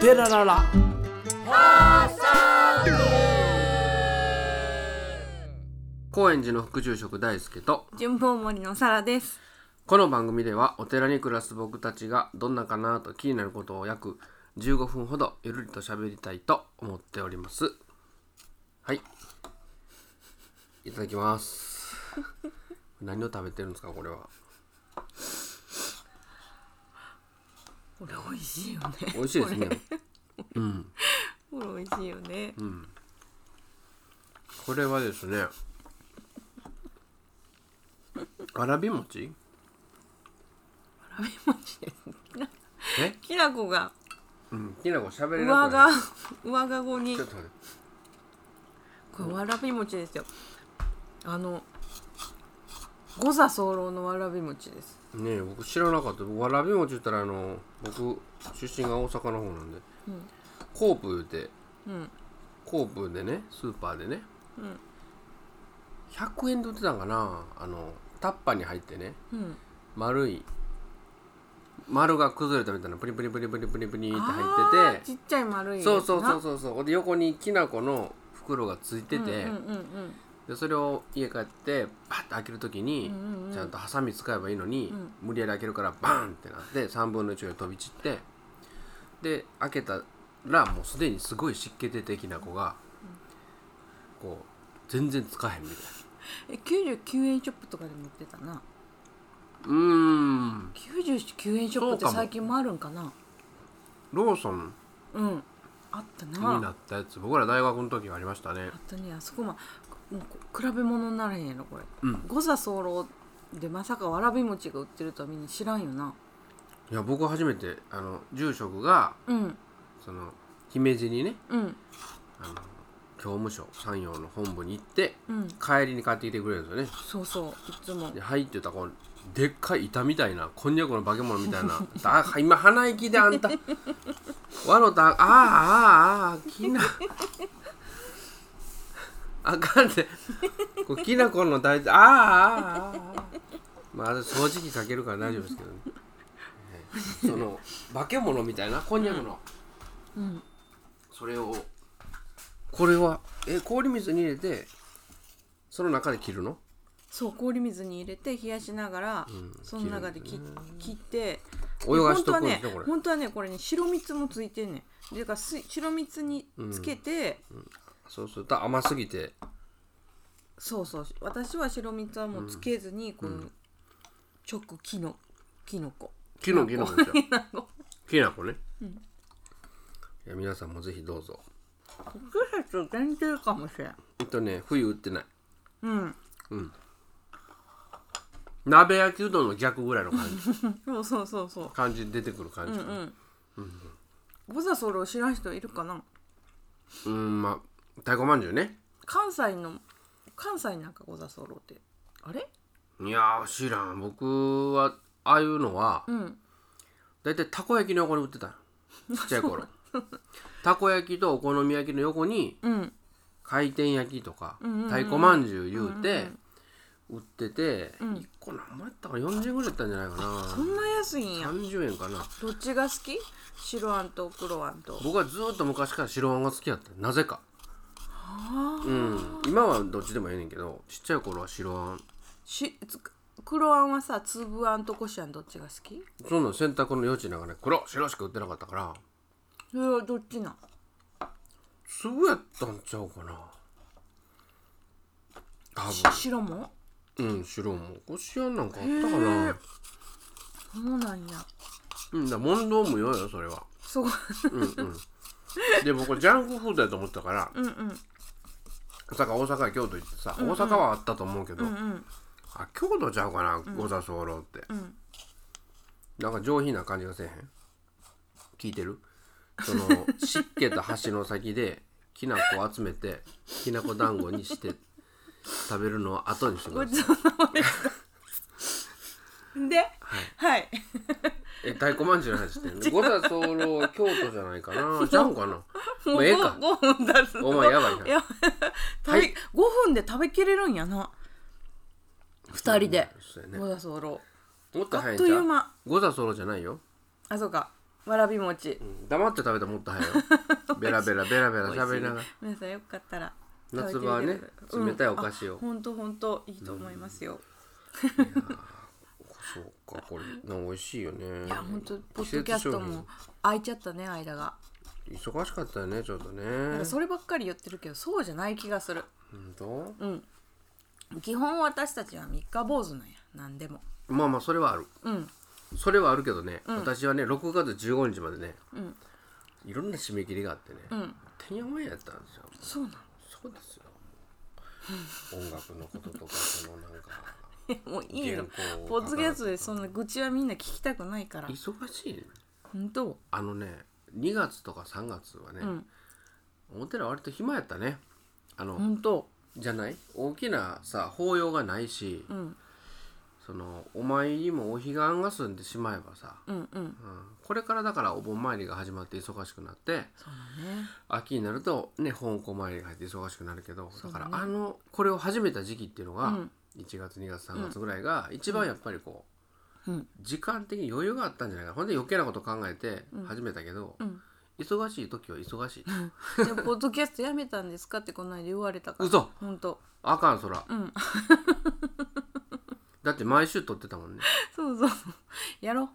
テラララ高円寺の副住職大輔と。順風森のサラです。この番組ではお寺に暮らす僕たちがどんなかなと気になることを約15分ほどゆるりと喋りたいと思っております。はい。いただきます。何を食べてるんですかこれはこれ美味しいよね。美味しいですねうんこれ美味しいよね。これはですねわらび餅？わらび餅です。え？きなこがうんきなこ喋れな上がくなる上がごにちょっと待ってこれわらび餅ですよ。あの五座候のわらび餅です。ねえ僕知らなかった。わらび餅言ったらあの僕出身が大阪の方なんで、うん。コープ言うん。コープでねスーパーでね、うん。100円で売ってたんかな。あのタッパーに入ってね。うん。丸い丸が崩れたみたいなプリプリプリプリプリプリってあ入ーってて。ちっちゃい丸い。そうそうそうそうそう。で横にきな粉の袋がついてて、うんうんうんでそれを家帰ってパッと開ける時に、ちゃんとハサミ使えばいいのに、うん。無理やり開けるからバーンってなって3分の1が飛び散ってで開けたらもうすでにすごい湿気出てきな子が、こう全然使えへんみたいな。え九十九円ショップとかでも売ってたな。うーん。九十九円ショップって最近もあるんかな。ローソン。うん。あったにな。なったやつ。僕ら大学の時がありましたね。あったね。あそこまもうこ比べ物にならへんやろこれ、うん。五座候でまさかわらび餅が売ってるとはみんな知らんよな。いや僕初めてあの住職がうん。その姫路にねうん。あの教務所山陽の本部に行ってうん。帰りに買ってきてくれるんですよね。そうそういつも。で「はい」ってたらこうでっかい板みたいなこんにゃくの化け物みたいな「あ今鼻息であんたわのたあああああきなあかんで。こうきな粉の大体ああああああまあ掃除機かけるから大丈夫ですけどね、え えその化け物みたいな？こんにゃくの、うん。それを。これは？え氷水に入れてその中で切るの？そう氷水に入れて冷やしながら、んその中で切切って泳がしとくんでですねこれ本当はね本当はねこれね白蜜もついてんねん。でだからす白蜜につけて、そうすると甘すぎて。そうそう。私は白蜜はもうつけずにこの直きのきのこきのきのこですよきなこきなこね、いや皆さんもぜひどうぞ。季節限定かもしれん。えっとね冬売ってない。うん。鍋焼きうどんの逆ぐらいの感じ。そうそうそうそう。感じ出てくる感じ。うん五座候知らん人いるかな？うんまあ太鼓まんじゅうね。関西の関西なんか五座候って。あれ？いやー知らん。僕はああいうのはうん。大体たこ焼きの横に売ってた ちっちゃい頃。たこ焼きとお好み焼きの横にうん。回転焼きとかんうんうん太鼓まんじゅう言うて売ってて1個何もやったかな？40円ぐらいやったんじゃないかな。そんな安いんや。30円かな。どっちが好き？白あんと黒あんと。僕はずっと昔から白あんが好きやった。なぜかうん。今はどっちでもええねんけどちっちゃい頃は白あん。しつ黒あんはさ粒あんとこしあんどっちが好き？そんなん洗濯の余地なんかね黒白しか売ってなかったから。それはどっちなん？粒やったんちゃうかな。多し白も？分うん白も。こしあんなんかあったかな。そうなんや。うんだから問答無用よそれは。そう。うんうん。で僕ジャンクフードやと思ってたから。うんうんまさか大阪や京都行ってさ、大阪はあったと思うけど、うんあ京都ちゃうかな五座候って、ん。なんか上品な感じがせえへん？聞いてる？その湿気と橋の先できな粉を集めてきなこ団子にして食べるのを後にしてください。でした。で？はいえ太鼓まんじゅうの話してんの？五座候は京都じゃないかな。ちゃうんかな？もうええか。5分出すお前やばいな。食べ、はい。5分で食べきれるんやな。2人で。五座候もっと早いんちゃ五座候じゃないよ。あそうか。わらび餅。うん黙って食べたらもっと早いよ。ベラベラベラベラ喋りながら。皆さんよかったら。夏場はね冷たいお菓子を。ほん。とほんといいと思いますよ、そうかこれなんか美味しいよね。いやほんとポッドキャストも空いちゃったね間が。忙しかったよねちょっとね。かそればっかり言ってるけどそうじゃない気がする。本当うん。基本私たちは三日坊主なんや。何でも。まあまあそれはある。うん。それはあるけどね、ん。私はね6月15日までね、うん。いろんな締め切りがあってね、うん。てんやわんやったんですよ。そうなの。そうですよ。音楽のこととかそのなんか もういいよポッドキャストでそんな愚痴はみんな聞きたくないから。忙しい本当。あのね2月とか3月はね、うん。お寺割と暇やったね。あの、本当。じゃない？大きなさ法要がないし、うん。そのお参りもお彼岸が済んでしまえばさ、うんうん。うん、これからだからお盆参りが始まって忙しくなってそうだね。秋になるとね本校参りが入って忙しくなるけどだからあのこれを始めた時期っていうのが、うん1月2月3月ぐらいが一番やっぱりこう、うん。時間的に余裕があったんじゃないかな。ほんで余計なこと考えて始めたけど、うん。忙しい時は忙しい。でもポッドキャストやめたんですかってこの間言われたから。嘘。本当あかんそら。うん。だって毎週撮ってたもんね。そうそう。やろ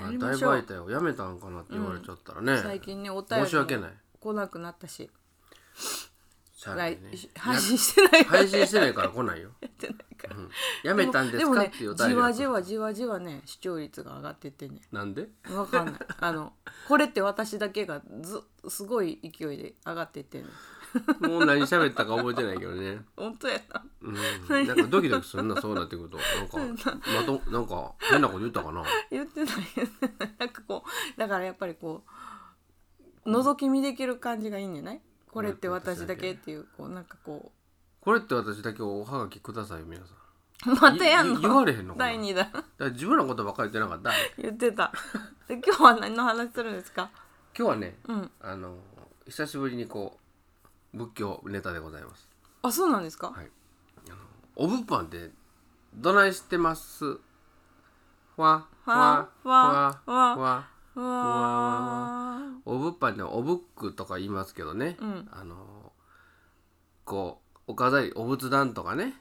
だいぶ空いたよ。やめたんかなって言われちゃったらね、最近ねお便り申し訳ない。も来なくなったししゃあないね来配信してない。から配信してないから来ないよ、やってないから。うん。やめたんですでもねかっていうじわじわじわじわね視聴率が上がってってね。なんで？わかんない。あのこれって私だけがずすごい勢いで上がってってんね。もう何喋ったか覚えてないけどね。本当やな。うん、なんかドキドキするなそうなってくると。なんか まとなんか変なこと言ったかな？言ってない。なんかこうだからやっぱりこう覗き見できる感じがいいんじゃない？これって私だけ。っていうこうなんかここれって私だけおはがきください皆さん。うまたやんの？言言われへんのかな？第2弾。だから自分のことばっかり言ってなかった？言ってた。で今日は何の話するんですか？今日はねうん。あの久しぶりにこう仏教ネタでございます。あそうなんですか、はい。あのお物販ってどないしてます？わわわわわわ。わうわー。お物販でおブックとか言いますけどね、うん。あのこうお飾りお仏壇とかね、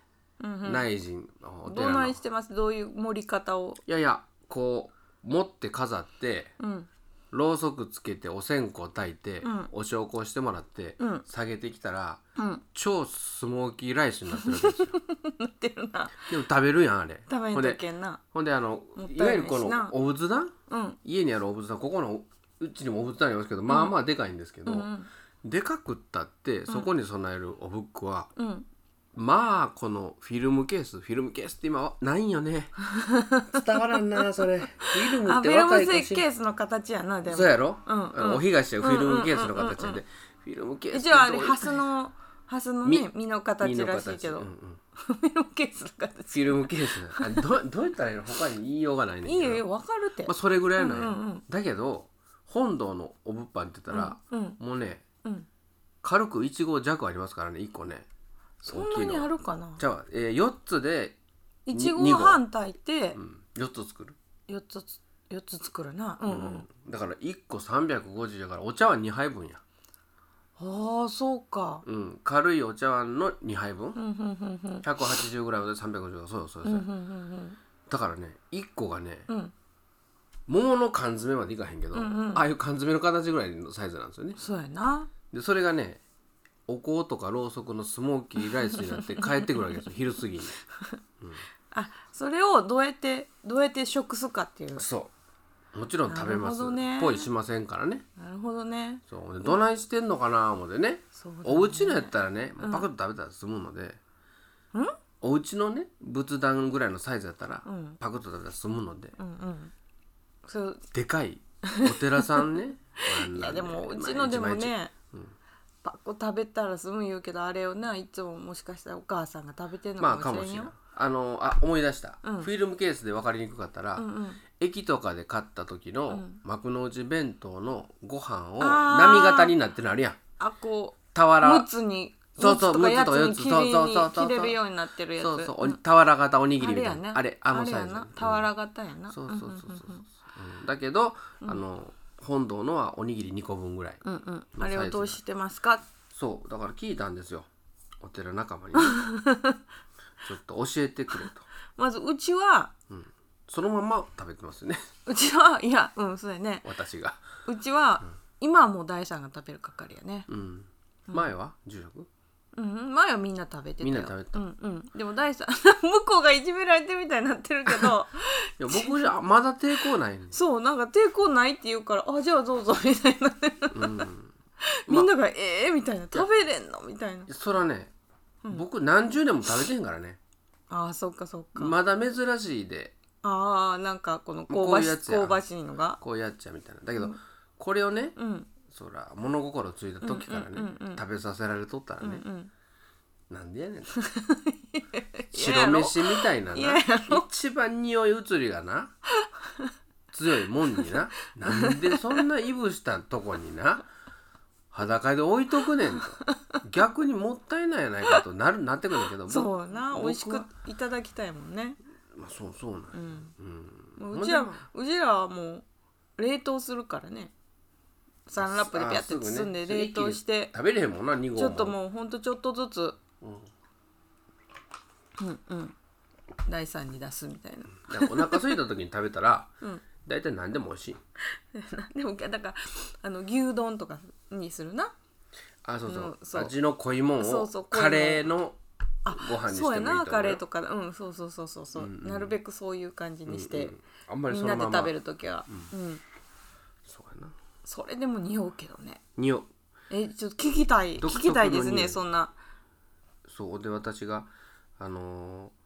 うんうん。内陣おど寺の。いないしてます。どういう盛り方を。やいやこう持って飾ってうんろうそくつけてお線香炊いて、うん。お焼香してもらって、うん。下げてきたらうん。超スモーキーライスになってるわけですよ。なってるな。でも食べるやんあれ。食べんとほんでけんな。ほんであのもったいいわゆるこのお仏壇？うん。家にあるお仏壇ここのうちにもお仏壇ありますけど、まあまあでかいんですけど、うんうん。でかくったってそこに備えるおブックは、うんまあこのフィルムケースフィルムケースって今はないんよね。伝わらんなそれ。フィルムってあフィルムケースの形やなでも。そうやろ、うんうん。お東はフィルムケースの形うんうんうんうん。でフィルムケースって一応あれハスのハスのね身の形身のらしいけど、うんうん。フィルムケースのフ形ィルムケースあどどうやったらいいの？他に言いようがないねんけど。いいよわかるって。まあ、それぐらいなんや、うんうんうん。だけど本堂のお物販って言ったら、うんもうねうん。軽く1号弱ありますからね1個ねそんなにあるかな？じゃあ、えー、4つで、いちご半炊いて。うん、4つ作る、四つつ四つ作るな。うんうん、うんだから1個350だからお茶碗2杯分や、ああそうか。うん、軽いお茶碗の2杯分、うんうんうんうん。180g で350そうよそうよそう。だからね1個がねうん。うん桃の缶詰までいかへんけど、んうん。ああいう缶詰の形ぐらいのサイズなんですよね。そうやな。でそれがねお香とかろうそくのスモーキーライスになって帰ってくるわけですよ。昼過ぎに。あそれをどうやってどうやって食すかっていう。そう。もちろん食べます。なるほどね。ポイしませんからね。なるほどね。そう。でどないしてんのかな思ってね。ね。お家のやったらねパクッと食べたら済むので、お家のね仏壇ぐらいのサイズやったら、ん。パクッと食べたら済むので、うんうん。そう。でかいお寺さんね。いやでもうちのでもねパッコ食べたら済む言うけどあれをないつももしかしたらお母さんが食べてんの日まあかもしれんよ、かもしれないあのあ思い出した、うん。フィルムケースで分かりにくかったら、うんうん。駅とかで買った時のん。幕の内弁当のご飯をあー。波型になってるのあるやん。あこう俵。むつにそうそうむつとかやつそうそうそうそう。切れるようになってるやつ。そうそう、俵型おにぎりみたいな。あれあれあのサイズ。れやな。俵型やな。そうそうそうそう、んんんん。うん。だけど、あの本堂のはおにぎり2個分ぐらい、うんうん。まああれをどうしてますか？そう。だから聞いたんですよ。お寺仲間に。ね ちょっと教えてくれと。まずうちはそのまま食べてますね。うちはいやうんそうやね。私が。うちは、今はもう大さんが食べる係やね。うん。前は？住職？うん前はみんな食べてたよ。みんな食べてた。うんうん。でも大さん 向こうがいじめられてるみたいになってるけど いや僕じゃまだ抵抗ないねそうなんか抵抗ないって言うから あじゃあどうぞみたいにな。うん。みんなが、ええみたいな。食べれんの？みたいな。そらね、僕何十年も食べてへんからね。あーそっかそっか、まだ珍しいで。ああなんかこのこう香ばしいうやつや。香ばしいのが。こうやっちゃうみたいな。だけど、これをねうんそら物心ついた時からね、うんうんうんうん。食べさせられとったらね、うんうん。なんでやねん。白飯みたいなな。嫌やろ。一番匂い移りがな強いもんにな。なんでそんないぶしたとこにな裸で置いとくねんと。逆にもったいないやないかとなるなってくるんだけどそうな僕美味しくはいただきたいもんね。まあ、そうそうなんや。うん。うん。もううちらほんでうちらはもう冷凍するからねサンラップでピャッて包んで冷凍して、食べれへんもんな2合もちょっともうほんとちょっとずつ。うん。うんうん。第三に出すみたいな。お腹空いた時に食べたら、うん。大体何でも美味しい。でもだからあの牛丼とかにするな。あそうそう,、うんそう。味の濃いもんをカレーのご飯にしてそうやもいいと思うよなカレーとかうんそうそうそうそうそう、なるべくそういう感じにして、うんあんまりみんなで食べる時は、うん。そうやなそれでも匂うけどね。匂う。えちょっと聞きたい。聞きたいですねそんな。そうで私があのー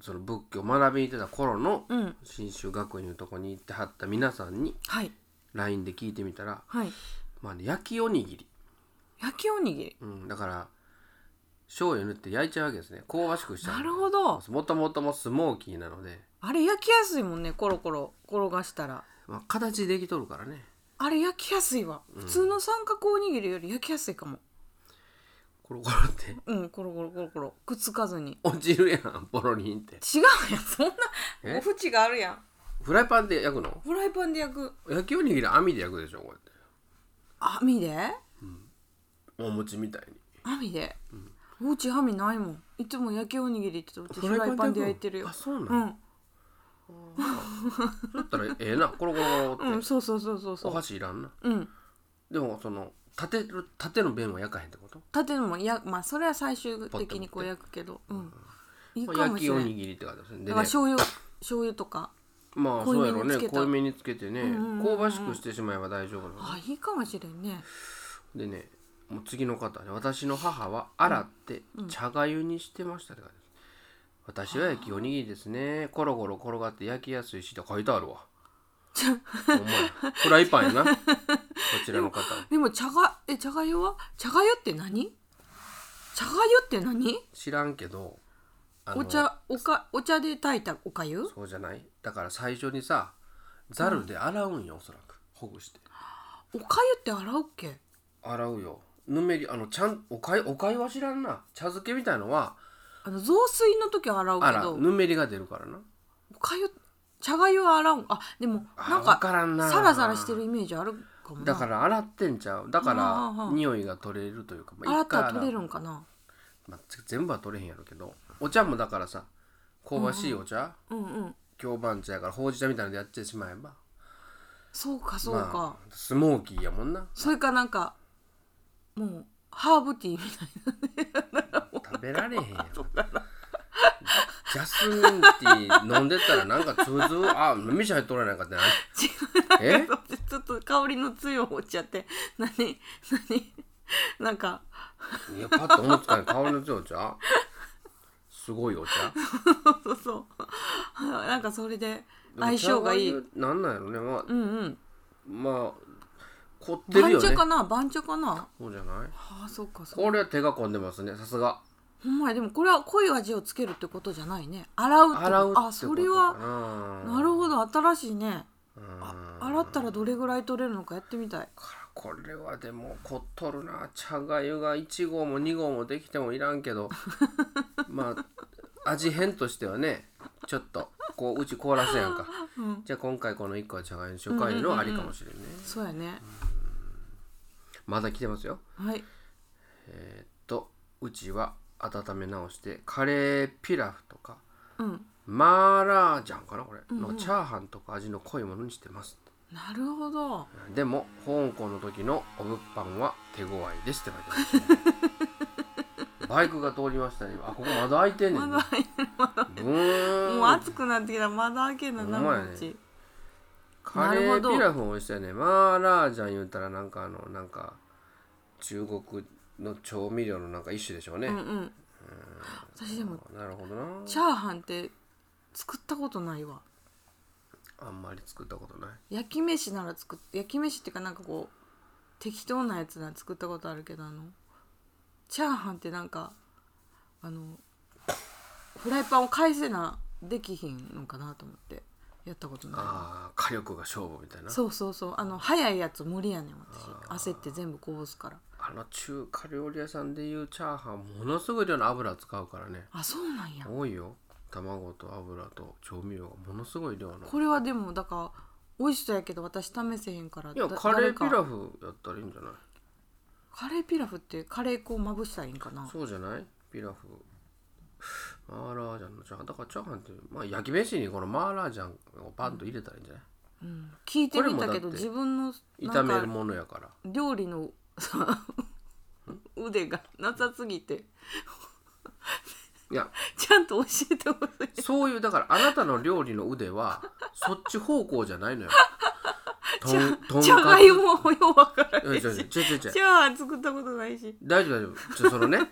その仏教を学びに行ってた頃のうん。信州学院のとこに行ってはった皆さんにはい。LINE で聞いてみたら、はい。まあね、焼きおにぎり、焼きおにぎり。うん、だから醤油塗って焼いちゃうわけですね。香ばしくしちゃうなるほど。もともともスモーキーなので、あれ焼きやすいもんねコロコロ転がしたら。まあ、形できとるからねあれ焼きやすいわ。普通の三角おにぎりより焼きやすいかも。コロコロって。うんコロコロコロコロ。くっつかずに。落ちるやんポロリンって。違うやん。そんなえ？お縁があるやん。フライパンで焼くの？フライパンで焼く。焼きおにぎり網で焼くでしょこうやって。網で？お餅みたいに。網で、うち網ないもん。いつも焼きおにぎりって言フライパンで焼いてるよ。あそうなの、うんだったらええな。コロコロコロって、うんそうそうそうそうそおう箸いらんな。うん。でもその縦る縦の弁は焼かへんってこと？縦のもやまあそれは最終的にこう焼くけど。うん。いいかも焼きしれないおにぎりって感じですね。だから醤油醤油とか。まあそうやろうね。めにつけた。濃いめにつけてね、んうんうん香ばしくしてしまえば大丈夫なのあいいかもしれんね。でねもう次の方ね。私の母は洗って茶がゆにしてましたって感じです私は焼きおにぎりですね。コロコロ転がって焼きやすいしって書いてあるわ。ほんまや。フライパンやな。こちらの方。はでも茶がえ茶がゆは？茶がゆって何？茶がゆって何？知らんけどあのお茶おかお茶で炊いたおかゆそうじゃない？だから最初にさざるで洗うんよおそらく。ほぐして。おかゆって洗うっけ？洗うよ。ぬめりあのちゃんおかゆおかゆは知らんな。茶漬けみたいのはあの雑炊の時は洗うけ洗どうぬめりが出るからな。おかゆ茶がゆは洗う。んあでもあなんわかからんな。サラサラしてるイメージあるかもな。だから洗ってんちゃう。だから匂いが取れるというか、まあ洗ったら取れるんかな。まあ、全部は取れへんやろうけど。お茶もだからさ香ばしいお茶、うんうん。京番茶やからほうじ茶みたいなのでやってしまえば。そうかそうか、まあ、スモーキーやもんな。それかなんかもうハーブティーみたい食べられへんやん。ジャスミンティー飲んでたらなんかつぶつぶあ飯入っとらないかってな。えなちょっと香りの強いお茶って何何？なんか。いやパッと思いつかない香りの強いお茶。すごいお茶。そうそうなんかそれで相性がいい。なんなんやろね。まあうんうん。まあ凝ってるよね。番茶かな？番茶かな？そうじゃない？ああそうかそうこれは手が込んでますね。さすがほんまやでもこれは濃い味をつけるってことじゃないね。洗うって洗うってことあそれはなるどほど新しいね。あ洗ったらどれぐらい取れるのかやってみたい。これはでも凝っとるな。茶がゆが1合も2合もできてもいらんけど。まあ味変としてはねちょっとこううち凍らすやんか。うん。じゃあ今回この1個はじゃがいもにしようかいうのはありかもしれんね、そうやね。まだ来てますよ。はい。えーっとうちは温め直してカレーピラフとかうん。マーラージャンかなこれ、のチャーハンとか味の濃いものにしてます。なるほど。でも香港の時のお物販は手強いですって書いてます、ね、バイクが通りましたねあここまだ開いてんねんまだブーン。もう暑くなってきたらまだ開けんのなほんまやね。カレーピラフ美味しそうやね。マーラージャン言うたらなんかあのなんか中国の調味料のなんか一種でしょうね、うんうん。私でもなるほどな。チャーハンって作ったことないわ。あんまり作ったことない。焼き飯なら作っ焼き飯っていうかなんかこう適当なやつなら作ったことあるけどあのチャーハンってなんかあのフライパンを返せなできひんのかなと思ってやったことない。わああ火力が勝負みたいな。そうそうそう。あの早いやつ無理やねん私。焦って全部こぼすからあの中華料理屋さんでいうチャーハンものすごい量の油使うからね。あそうなんや。多いよ。卵と油と調味料がものすごい量の。これはでもだから美味しそうやけど私試せへんから。いやだカレーピラフやったらいいんじゃない？カレーピラフってカレー粉をまぶしたらいいんかな？そうじゃない？ピラフ。マーラージャンのチャーハン。だからチャーハンって、まあ、焼き飯にこのマーラージャンをパンと入れたらいいんじゃない、うん。聞いてみたけど自分の炒めるものやから。料理のさ 腕がなさすぎて。いや。ちゃんと教えてほしい。そういうだからあなたの料理の腕は そっち方向じゃないのよ。とんとんかつ。じゃがいもようわからい。や違う違う違う違う。チャーハン作ったことないし。大丈夫大丈夫。ちょそのね。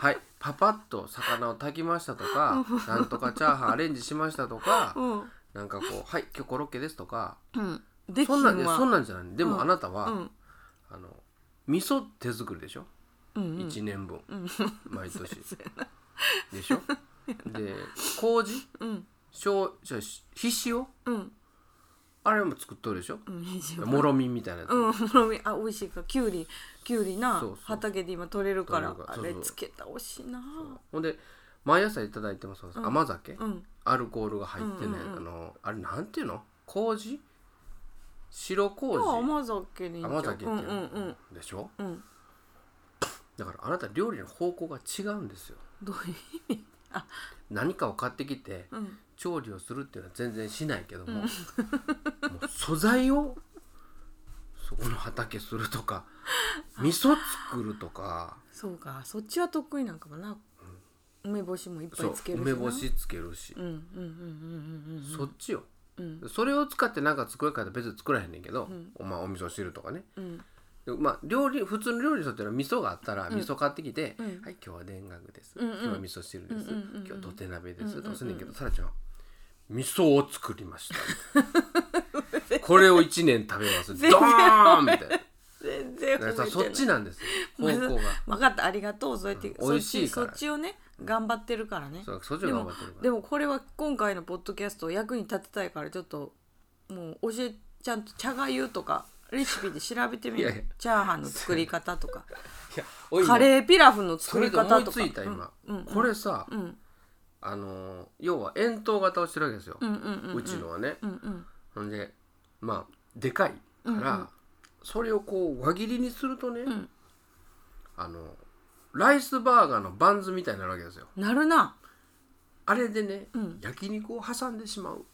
はい。パパッと魚を炊きましたとかなんとかチャーハンアレンジしましたとかうん。なんかこうはい今日コロッケですとか。うん。できそんなんそんなんじゃない。でもうん。あなたは、うん。あの味噌手作りでしょ、うんうん。1年分、毎年。でしょ？で麹？うん。しょうじゃあしひ塩うん。あれも作っとるでしょ？うんもろみみたいなやつ、うんもろみ。あ美味しいか。きゅうり。きゅうりな。そうそう。畑で今取れるから。あ取れつけたら美味しいな。ほんで毎朝いただいてます、甘酒、うん。アルコールが入ってね、あのあれなんていうの？麹？白麹？あ甘酒甘酒っていううんのうん。でしょ？うん。うんだからあなた料理の方向が違うんですよ。どういう意味？あ。何かを買ってきて、うん。調理をするっていうのは全然しないけども,、もう素材をそこの畑するとか 味噌作るとか。そうか。そっちは得意なんかもな。梅干しもいっぱそいうつけるしな。梅干しつけるし。う、んうんうんうんうんうん。そっちようん。それを使って何か作るかって別に作らへんねんけど、おまあ、お味噌汁とかね。うん。でまあ料理普通の料理にとっては味噌があったら味噌買ってきて「うん。はい今日は田楽です、うんうん。今日は味噌汁です、うんうんうんうん。今日は土手鍋です」うんうんうんとすんねんけどさらちゃん味噌を作りました。これを1年食べます。ド 全然。ーンみたいな全然だからさそっちななんですよ。方向が。分かった。ありがとう。そうやって、うん。美味しいから。そっちをね頑張ってるからね。そうそっちがでも頑張ってるから。でもこれは今回のポッドキャスト役に立てたいからちょっともう教えちゃんと茶がゆとかレシピで調べてみるチャーハンの作り方とか。カレーピラフのそ作り方とか。ついた今、うんうんこれさ、うん。あのー要は円筒型をしてるわけですよ、うんうんうんうちのはね、うんうん。ほんでまあでかいから、それをこう輪切りにするとね、ん。あのライスバーガーのバンズみたいになるわけですよ。なるな。あれでね、うん。焼肉を挟んでしまう。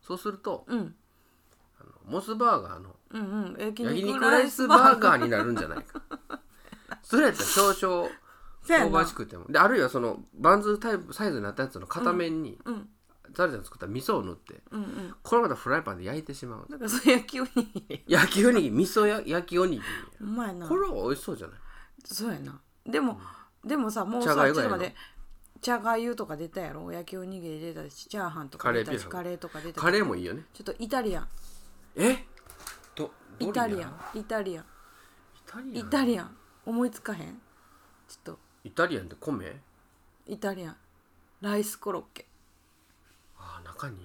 そうするとうん。あのモスバーガーのうんうん。焼焼肉ライスバーガーになるんじゃないか。それやったら少々香ばしくても。であるいはそのバンズタイプサイズになったやつの片面に、うんザルちゃん作った味噌を塗ってうんうん。これまたフライパンで焼いてしまうだからそれ焼きおにぎり。焼きおにぎり味噌や焼きおにぎり。うまいな。これは美味しそうじゃない？そうやな。でも、でもさもうさ茶がょっと待って茶がゆとか出たやろ？焼きおにぎり出たしチャーハンとか出たしカカレーとか出たし。カレーもいいよね。ちょっとイタリアン。え？どイタリアドン？イタリアン。イタリアン？イタリアン。思いつかへん？ちょっと。イタリアンって米？イタリアン。ライスコロッケ中に？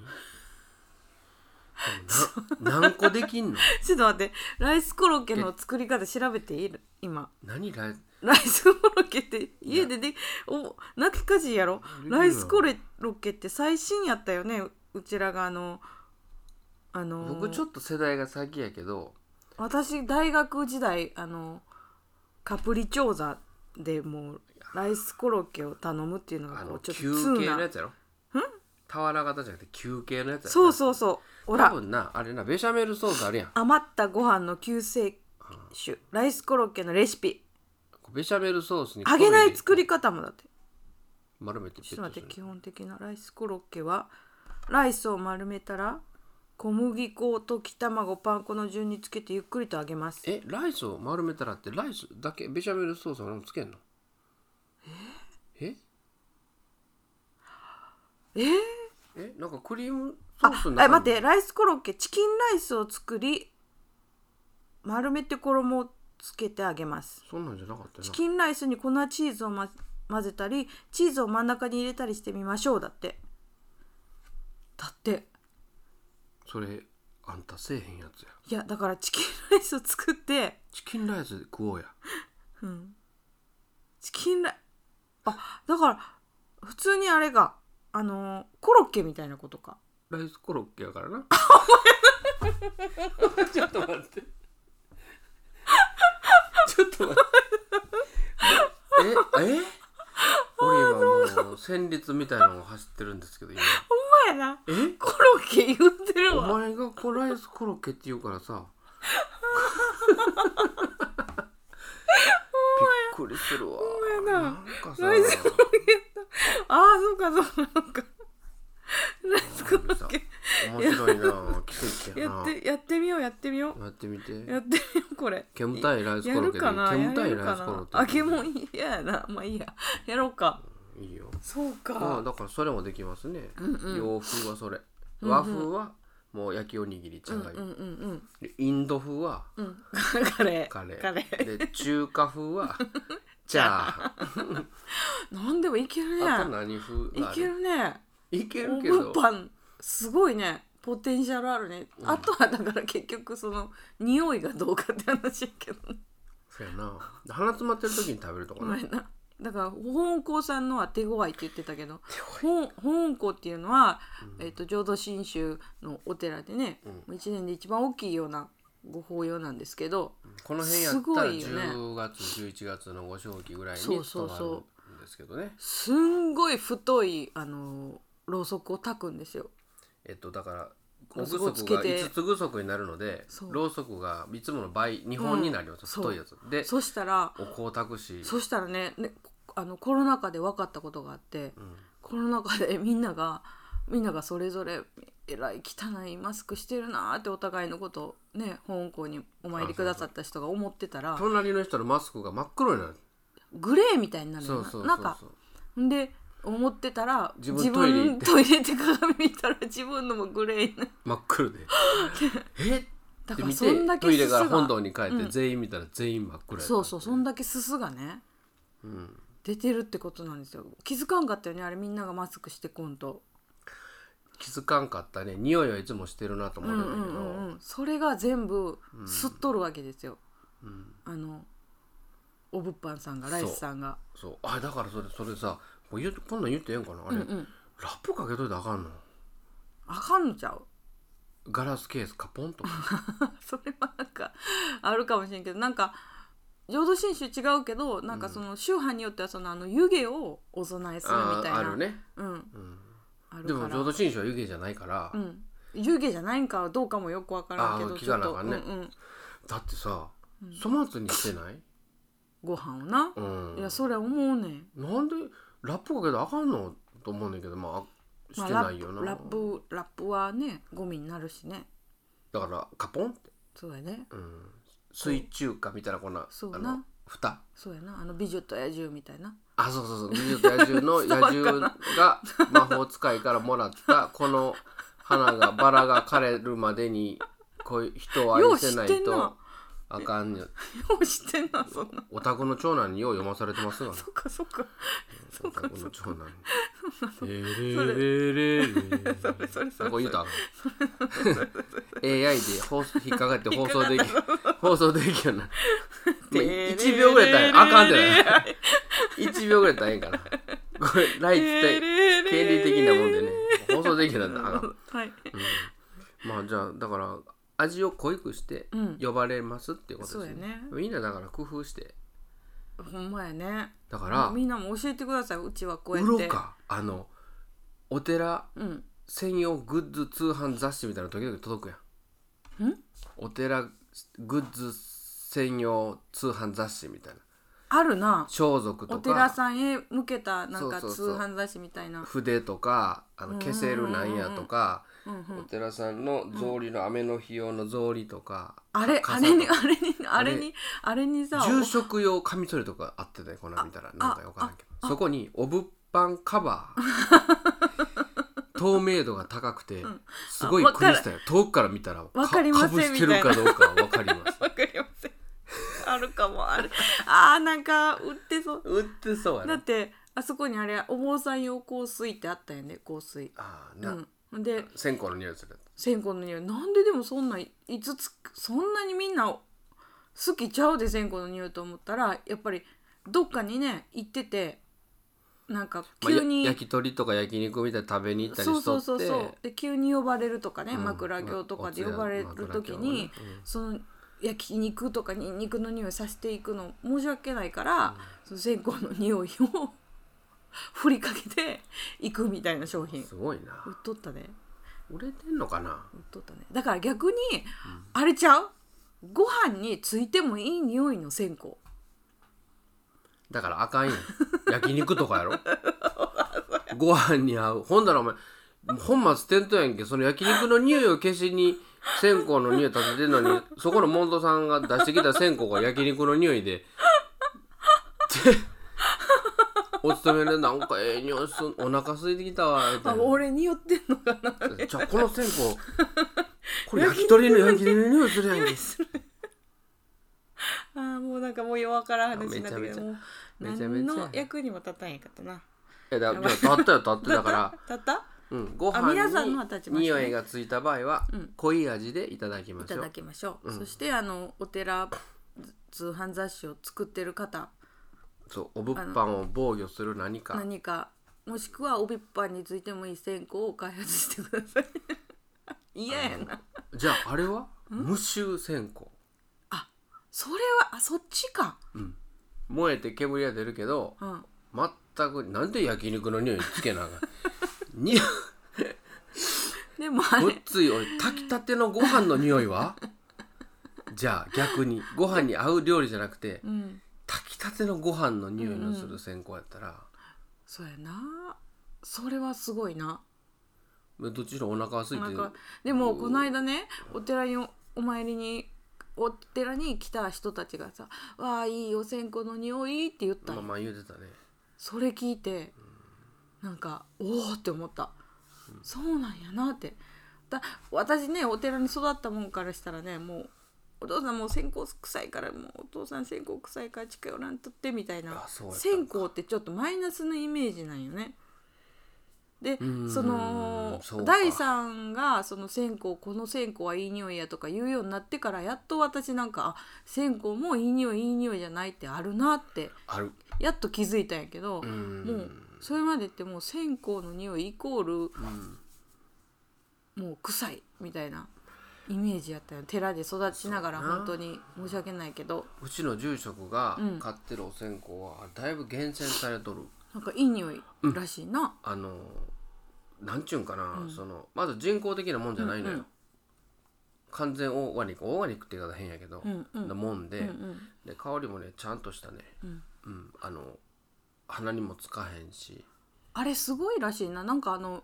何個できんの？ちょっと待ってライスコロッケの作り方調べていい？今。何ライライスコロッケって家ででお泣きかじやろ？ライスコロッケって最新やったよねうちらがあのあの僕ちょっと世代が先やけど。私大学時代あのカプリチョーザでもうライスコロッケを頼むっていうのがこうちょっと球通な。形のやつやろ？俵型じゃなくて球形のやつやろそうそうそう。ほ多ら分なあれなベシャメルソースあるやん。余ったご飯の救世主。ライスコロッケのレシピ。ベシャメルソースに揚げない作りり方もだって。丸めてちょっと待って基本的なライスコロッケはライスを丸めたら小麦粉溶き卵パン粉の順につけてゆっくりと揚げます。えライスを丸めたらってライスだけベシャメルソースは何もつけんの？え？え？ー、えなんかクリームソあースの中にあ待ってライスコロッケチキンライスを作り丸めて衣をつけて揚げます。そんなんじゃなかったよな。チキンライスに粉チーズを、ま、混ぜたりチーズを真ん中に入れたりしてみましょうだって。だって。それあんたせえへんやつや。いやだからチキンライスを作って。チキンライス食おうや。チキンライあだから普通にあれがあのーコロッケみたいなことか。ライスコロッケやからな。ちょっと待って。ちょっと待って。ええ？俺今もう戦慄みたいなのが走ってるんですけど今。ほんまやな。え？コロッケ言ってるおわ前がこライスコロッケって言うからさ びっくりするわ。んまやな。なんかさ。ライスコロああそうかそうか。そうかライスコロ面白いな奇跡ややなってやってみようやってみよう。やってみて。やってみようこれ。煙たいライスコやロッケかな？煙たいやるかライスコロッケな？あけもん嫌やな。まあいいや。やろうか。いいよ。そうああかだからそれもできますね、んうん。洋風はそれ。和風はもう焼きおにぎりちゃがい、うんうんうんでインド風はうん。カレー。カレー。カレー。で中華風は チャー。ハ なんでもいけるねンあと何風いけがあるるね。いけるオけど。ーブンパンすごいね。ポテンシャルあるね、あとはだから結局その匂いがどうかって話やけどそうやな鼻詰まってる時に食べるとかなごめん。なだから香港さんのは手強いって言ってたけど香香港っていうのは、えっと浄土真宗のお寺でね、う一年で一番大きいようなご法要なんですけどこの辺やすったらごいよね。10月11月のご正期ぐらいにそうそうそう。ですけどね。すんごい太いあのろうそくを焚くんですよ。えっとだからお具足がをつけて。5つ具足になるのでろうそくがいつもの倍2本になります、うん太いやつ。でそしたらお香たくし。そしたらねねあのコロナ禍で分かったことがあって、うん。コロナ禍でみんながみんながそれぞれえらい汚いマスクしてるなーってお互いのことをね香港にお参りくださった人が思ってたら隣の人のマスクが真っ黒になる。グレーみたいになるよそうそうそうそう。なんかんで思ってたら自分トイレ行って。トイレ行って鏡見たら自分のもグレーにな。る真っ黒で。え？だからそんだけてトイレから本堂に帰ってうん。全員見たら全員真っ黒やったそうそうそんだけすすがね。うん。出てるってことなんですよ。気づかんかったよねあれみんながマスクしてこんと気づかんかったね。匂いはいつもしてるなと思うんだけど、うんうんそれが全部吸っとるわけですよ、うん。あのお物販さんがライスさんが。そう。あだからそれそれさこう言うこんなん言ってええんかな？あれ、うんうん。ラップかけといたらあかんの？あかんのちゃう。ガラスケースカポンとか。それはなんかあるかもしれんけどなんか浄土真宗違うけどなんかその宗派によってはそのあの湯気をお供えするみたいな。ああるね、うん。うん、あるでも浄土真宗は湯気じゃないから、うん湯気じゃないんかどうかもよくわからんけあー聞かなあかんね。うんうん、だってさ粗末にしてない、ご飯をな、うん、いやそれ思うねん。なんでラップかけたらあかんのと思うねんけどまあしてないよな、ップラップラップはねゴミになるしね。だからカポンって、そうやね。うん、水中華みたいなこんなそう。なあの蓋。そうやな。あの美女と野獣みたいな。あそうそうそう。美女と野獣の 野獣が魔法使いからもらったこの花がバラが枯れるまでにこういう人を愛せないとあかんよ。よう知ってんなそんな。お宅の長男によう読まされてますがなそっかそっか。そおっか宅の長男「えれれれれ」それそれそれこれ言うたらあかん AI で放送引っかかって放送でき放送できる。な1秒ぐらいやったらあかんってな1秒ぐらいやったらええかなこれライツって権利的なもんでね放送できたんだからはいまあじゃあだから味を濃いくしてうん呼ばれますっていうことですねみんなだから工夫してほんまやね。だからみんなも教えてくださいうちはこうやって。売ろうか。あのお寺うん。専用グッズ通販雑誌みたいなの時々届くやん。ん？お寺グッズ専用通販雑誌みたいな。あるな。装束とお寺かさんへ向けたなんか通そうそうそう。販雑誌みたいな。筆とかあの消せるなんやとかお寺さんの草履の雨の日用の草履とかあれかあれにあれにあれにあれにさ住職用カミソリとかあってたよこの間見たら。なんかよからんけど。そこにお物販カバー。透明度が高くてすごいクリスタル。遠くから見たらわかりませんかぶしてるかどうかわかりますわかりません。あるかもある。あーなんか売ってそう。売ってそうやな。だってあそこにあれお坊さん用香水ってあったよね香水。あーな、うんで線香の匂いするや線香の匂い。なんででもそんないつつそんなにみんな好きちゃうで線香の匂いと思ったらやっぱりどっかにね行っててなんかつ、まあや急に、焼き鳥とか焼肉みたいに食べに行ったりそうそうそうそう。で急に呼ばれるとかね、うん。枕業とかでまあ呼ばれる時に、ねうん。その焼肉とかにんにくの匂いさせていくの申し訳ないから、その線香の匂いを振りかけていくみたいな商品。すごいな。売っとったで売れてんのかな？売っとったね。だから逆に、あれちゃう？ご飯についてもいい匂いの線香。だからあかんやん。焼肉とかやろ？ご飯に合う。ほんだらお前本末転倒やんけ。その焼肉の匂いを消しに線香の匂い立ててんのにそこのモンドさんが出してきた線香が焼肉の匂いででお勤めでなんかええ匂いすんお腹空いてきたわみたあいな。俺に寄ってんのかなじゃあこの線香 これ焼き鳥の焼き鳥の匂いするやんけ。あーもうなんかもう弱からん話になってきめちゃめちゃてもう何の役にも立たんやかったな。えだじゃあ立ったよ立ってだから。立った？うん、ごあ飯に匂いがついた場合は、うん。濃い味でいただきましょう。だきましょう、うん。そしてあのお寺通販雑誌を作ってる方そうお物販を防御する何か。何かもしくは帯っぱについてもいい線香を開発してください。嫌やな。じゃああれは？無臭線香。それはあそっちか。燃えて煙が出るけどうん。全くなんで焼肉の匂いつけなあかん？にでもあごっれついおい炊きたてのご飯の匂いは？じゃあ逆にご飯に合う料理じゃなくてうん炊きたてのご飯の匂いのする線香やったら、そうやな。それはすごいな。どっちのお腹が空いてなんかでもこの間ねお寺におお参りにお寺に来た人たちがさ「わあいいお線香の匂い」って言ったまあまあ言うてたね。それ聞いてなんかおおって思った、そうなんやなって。だ私ねお寺に育ったもんからしたらねもうお父さんもう線香臭いからもうお父さん線香臭いから近寄らんとってみたいな線香ってちょっとマイナスのイメージなんよね。でその第3がその線香この線香はいい匂いやとか言うようになってからやっと私なんかあ線香もいい匂いいい匂いじゃないってあるなってある。やっと気づいたんやけど、もうそれまでってもう線香の匂いイコールうん。もう臭いみたいなイメージやったよ。寺で育ちながら本当に申し訳ないけど。うちの住職がうん。買ってるお線香はだいぶ厳選されとる。なんかいい匂いらしいな、あのなんちゅうんかな、うん。そのまず人工的なもんじゃないのよ、うんうん。完全オーガニック。オーガニックって言い方変やけど、うんうん。なもんで,、うんうん。で香りもねちゃんとしたね、うん。うん、あの鼻にもつかへんし。あれすごいらしいな。なんかあの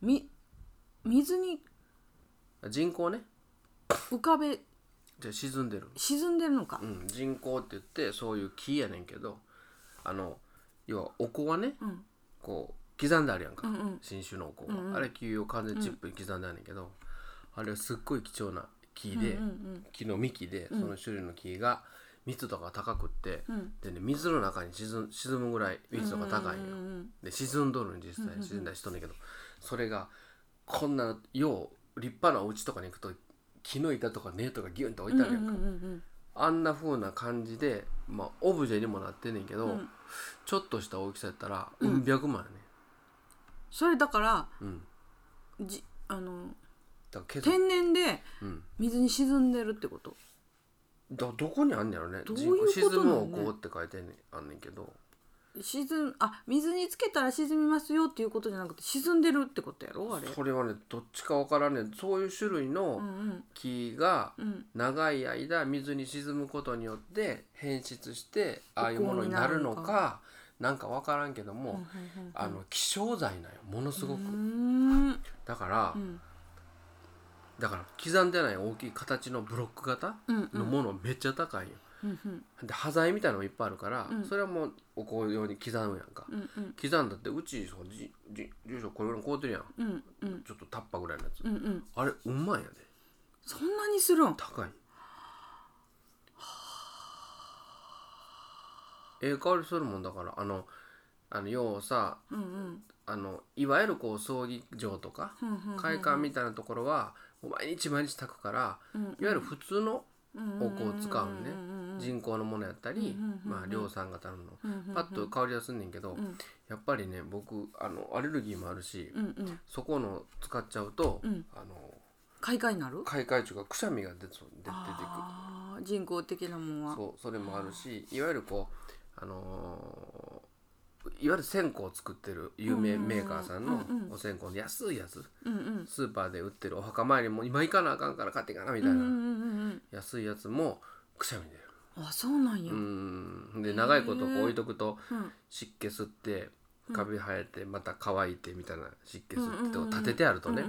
み水に人工ね。浮かべじゃ沈んでる、沈んでるのか。う、ん、人工って言ってそういう木やねんけどあの要はお香はねうん。こう刻んであるやんか、うんうん。新種のお香は、うんうん。あれ木を完全にチップに刻んであるねんけど、あれはすっごい貴重な木で、うんうん木の幹でその種類の木が密度が高くって、うん。でね水の中に沈ん沈むぐらい密度が高いんよ、うんうんで沈んどるん実際。沈んだりしとんねんけどそれがこんなよう立派なお家とかに行くと木の板とか根とかギュンと置いてあるやんか、うんうんうんあんな風な感じで、まあ、オブジェにもなってんねんけど、うん。ちょっとした大きさやったらうん。百万やね、それだからうん。じあの天然でうん。水に沈んでるってこと？どどこにあんねやろね。どういうこと沈むをこうって書いてんねんあんねんけど沈んあ水につけたら沈みますよっていうことじゃなくて沈んでるってことやろあれ。それはねどっちかわからんねん。そういう種類うのん。木が長い間水に沈むことによって変質してああいうものになるのかなんかわからんけども、あの希少剤なんよものすごく、だから、うん。だから刻んでない大きい形のブロック型うん。のものめっちゃ高いんよ、うんうん。で端材みたいなのもいっぱいあるから、うん。それはもうお香用に刻むやんか、うんうん。刻んだってうちそうじじ住所これぐらい買うてるやん。うんうん。ちょっとタッパぐらいのやつ、うんうん。あれうんまいんやでそんなにするん？高い。ええ香りするもんだからあのあの要はさうんうん。あのいわゆるこう葬儀場とかうんうんうん会館みたいなところは毎日毎日炊くからうん。いわゆる普通のお香を使うね。うん人工のものやったりまあ量産型の。パッと香りはすんねんけどん。やっぱりね僕あのアレルギーもあるしそこの使っちゃうとうん。あの開花になる？開会中がくしゃみが出出出てくる。人工的なもんは。そうそれもあるしいわゆるこうあのーいわゆる線香を作ってる有名メーカーさんのお線香の安いやつ。うんうん。スーパーで売ってるお墓参りも今行かなあかんから買っていかなみたいな。うんうんうんうん安いやつもくしゃみ出るあそうなんや。ううん。んで長いことこう置いとくとうん。湿気吸ってカビ生えてまた乾いてみたいな湿気吸って立ててあるとね。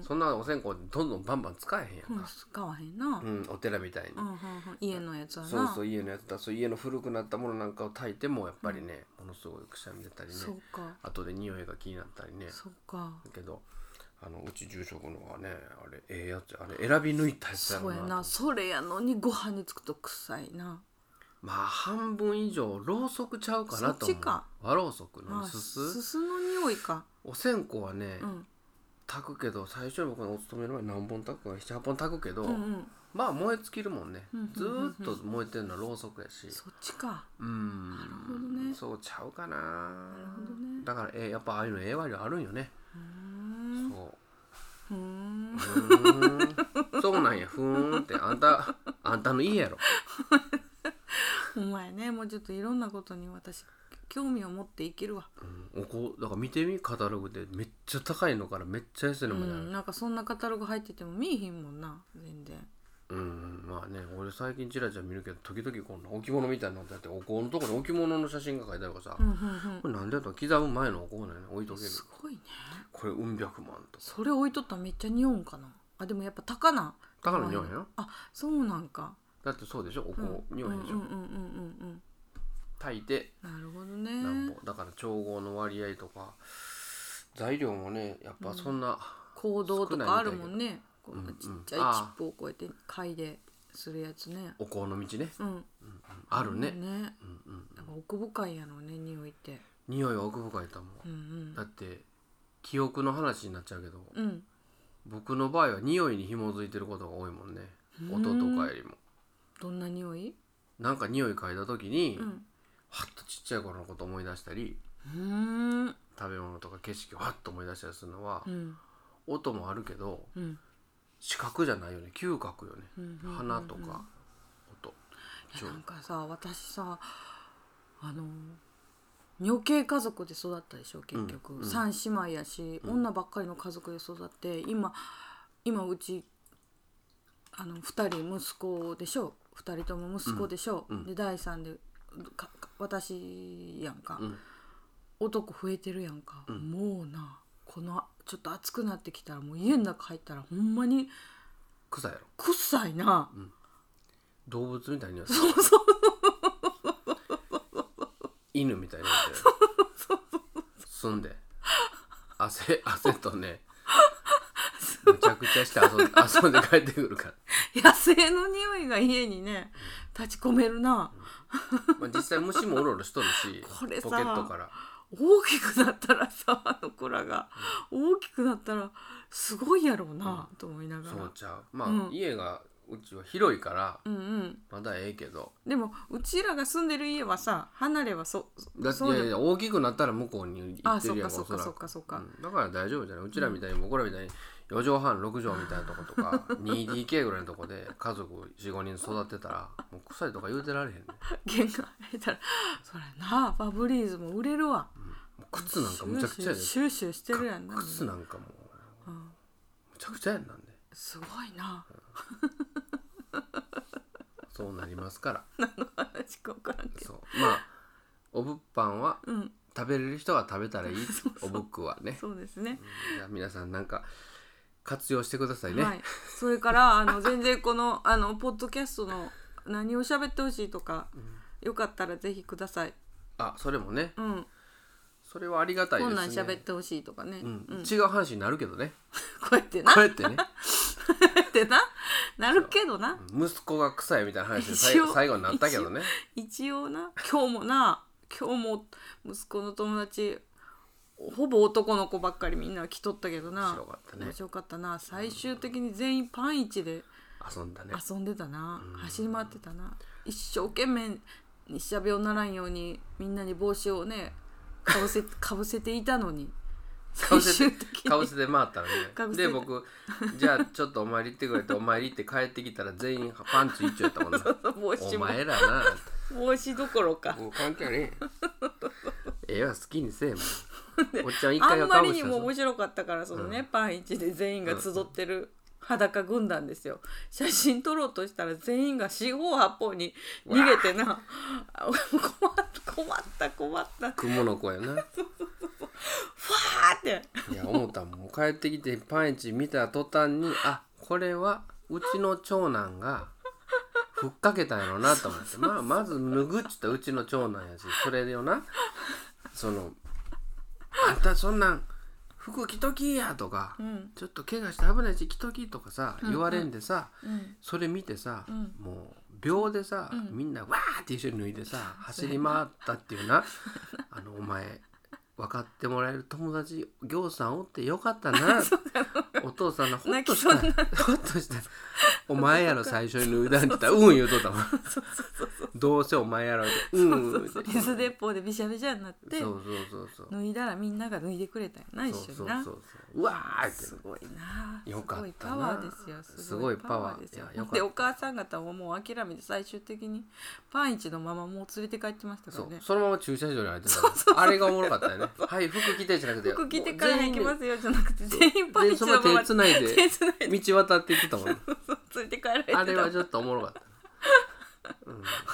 そんなお線香どんどんバンバン使えへんやうんんか、使わへんな。うん、お寺みたいに。うんうんうん。家のやつはな。そうそう家のやつだ。そう家の古くなったものなんかを炊いてもやっぱりね、ものすごいくしゃみ出たりね。そうか。後で匂いが気になったりね。そうか。だけどあのうち住職のはねあれええやつあれ選び抜いたやつやろそうやなな。それやのにご飯につくと臭いなまあ半分以上ろうそくちゃうかなと思う。そっちか。和ろうそくのあす。すすすの匂いか。お線香はね、うん。炊くけど最初に僕のお勤めの前何本炊くか78本炊くけど、うんうん。まあ燃え尽きるもんね、うんうんうんうん。ずーっと燃えてるのはろうそくやし。そっちか。うん。なるほどね。そうちゃうかな。なるほどね。だからえやっぱああいうのええわりあるんよね、そう。うん。そうなんや。ふーんって。あんたあんたの家やろ お前ね。もうちょっといろんなことに私興味を持っていけるわ。うん。おこだから見てみカタログで。めっちゃ高いのからめっちゃ安いのうまである。ん。なんかそんなカタログ入ってても見えひんもんな。全然。うん、まあね俺最近チラチラ見るけど時々こんな置物みたいなのだってお香のところに置物の写真が書いてあるからさ、うんうんうん。これなんでやったら刻む前のお香なんやね。置いとける。すごいね。これうん百万とそれ置いとったらめっちゃ匂うんかな。あでもやっぱ高な高の匂いやなあそうなんかだってそうでしょ？お香うん。匂いでしょ、うんうんうんうん炊いて。うんなるほどね。なんぼ。だから調合の割合とか。材料もねやっぱそんな、行動とかあるもんね。こうんうん。んなちっちゃいチップをこうやって嗅いでするやつね。お香の道ね、うん。うんうん。あるね、ね。うんうん、やっぱ奥深いやろうね匂いって。匂いは奥深いと思う、うんだって記憶の話になっちゃうけど。うん。うん僕の場合は匂いに紐づいてることが多いもんね。うん。音とかよりもどんな匂い？なんか匂い嗅いだ時に、うん。はっとちっちゃい頃のこと思い出したり食べ物とか景色をはっと思い出したりするのは、うん。音もあるけどうん。視覚じゃないよね。嗅覚よね、鼻とか音。なんかさ私さあの女系家族で育ったでしょ結局、うん。うん三姉妹やし、女ばっかりの家族で育って今今うちあの2人息子でしょ？2人とも息子でしょ、うん。うん。で第3でかか私やんか、うん。男増えてるやんか、ん。もうなこのちょっと暑くなってきたらもう家の中入ったらほんまに臭いやろ。臭いな、動物みたいに匂いするそうそう犬みたいになってる。住んで。汗汗とねむちゃくちゃして 遊んで帰ってくるから。野生の匂いが家にね立ち込めるな、まあ、実際虫もうろうろしとるしこれさポケットから。大きくなったらさあの子らが大きくなったらすごいやろうな、と思いながら。そうちゃう。まあ、うん。家がうちは広いからうんうん。まだええけど。でもうちらが住んでる家はさ離れはそだそいやいや大きくなったら向こうに行あってるやんかそっかそっかおそっかそっか、うん。だから大丈夫じゃない？うちらみたいに僕らみたいに4畳半6畳みたいなとことか 2DK ぐらいのとこで家族45人育てたらもう臭いとか言うてられへんね弦が入ったらそりゃなファブリーズも売れるわ。もう靴なんかむちゃくちゃやで。シューシューしてるやんな靴なんかもうむちゃくちゃやんなんで。すごいな。そうなりますから。話か分からんけど。そう。まあお物販はうん。食べれる人は食べたらいい。おブックはね。そうですね、じゃあ皆さんなんか活用してくださいね、はい。それからあの全然この あのポッドキャストの何を喋ってほしいとか、よかったらぜひください。あそれもね。うん。それはありがたいですね。こんなん喋ってほしいとかね、うん。うん。違う話になるけどね。こうやってな。こうやってね。ってな。なるけどな。息子が臭いみたいな話で最後になったけどね。一応な。今日もな。今日も息子の友達ほぼ男の子ばっかりみんな来とったけどな。面白かったね。面白かったな。最終的に全員パン一で遊んだね。遊んでたな、走り回ってたな。一生懸命日射病ならんようにみんなに帽子をねかぶせ かぶせていたのに。かぶせ最て終的に。かぶせて回ったらかぶせて。ねで僕じゃあちょっとお参り行ってくれってお参り行って帰ってきたら全員パンツ一丁やったもんな。帽子も。お前らな。帽子どころか。もう関係ねえええわ好きにせえもんおっちゃん一あ回はんまりにも面白かったからそのね、パン一で全員が集ってる裸軍団ですよ。写真撮ろうとしたら全員が四方八方に逃げてな。あ困った困った困った。雲の子やな。ファーって。いや思ったもう帰ってきてパンイチ見た途端にあこれはうちの長男がふっかけたんやろなと思って。まあまず脱ぐっつったらうちの長男やしそれよな。その「あんたそんなん服着ときや」とか、んちょっと怪我して危ないし着とき」とかさ言われんでさ、うん。それ見てさ、ん。もう秒でさ、みんなわーって一緒に脱いでさ 走り回ったっていうなあのお前分かってもらえる友達行さんおってよかった な。お父さんのほっとした泣ほっとしたお前やろ最初に脱いだんって言ったらうん言うとったもん。どうせお前やろってうんって。水鉄砲でびしゃびしゃになってそうそうそうそう。脱いだらみんなが脱いでくれたよな一緒にな。そうそうそうそう。うわーって。すごいなよかったな。すごいパワーですよすごい。パワーですよ。でお母さん方ももう諦めて最終的にパンイチのままもう連れて帰ってましたかそうらね。そのまま駐車場に入ってたあれがおもろかったよね。はい服着てじゃなくて服着てから行きまよすよじゃなくて全員パンイチそののまま手つないで。道渡っていってたもん連れて帰られてた。あれはちょっとおもろかった。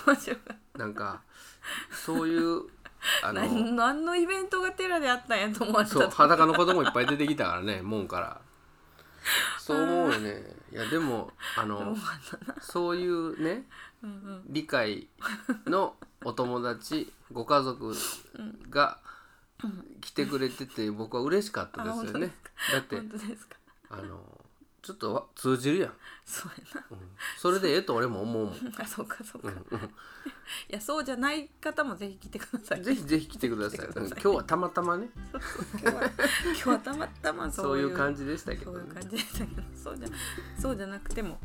面白かっなんかそういうあたの何何のイベントが寺であったんやと思われた。そう裸の子供いっぱい出てきたからね門から。そう思うよね。いやでもあのそういうね理解のお友達ご家族が来てくれてて僕は嬉しかったですよね。だってあのちょっとわ通じるやん、そうやうん。それでええと俺も思うもん。なあそうか。そうか、いやそうじゃない方もぜひ来てください。ぜひぜひ来てください。来てください。うん今日はたまたまね。今日は今日はたまたまそ そうういう感じでしたけど。ねそういう感じでしたけど。そうじゃそうじゃなくても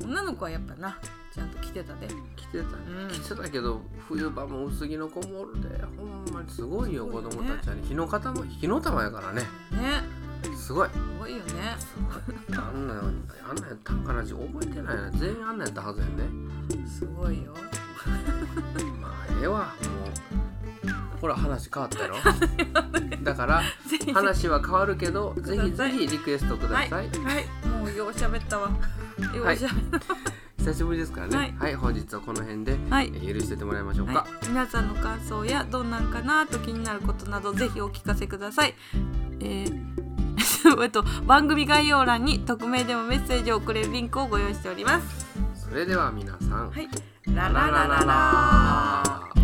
女の子はやっぱなちゃんと来てたで。来てた、ん。来てたけど冬場も薄着の子もおるで。ほんまにすごいよね。供たちはね。火の玉火の玉やからね。ねすごい。すごいよね。あんなあんなんやったんかな覚えてないな。全員あんなんやったはずやね。すごいよ。まあええわもう。ほら話変わったやろ。だから話は変わるけどぜひぜひリクエストくだはい、さ、はいい、もうよう喋ったわ。ようはい喋った久しぶりですからね。はい。はい、本日はこの辺で、はい。えー許しててもらいましょうか、はい、皆さんの感想やどんなんかなと気になることなどぜひお聞かせください。えーえっと番組概要欄に匿名でもメッセージを送れるリンクをご用意しております。それでは皆さん、はい、ラ。ララララ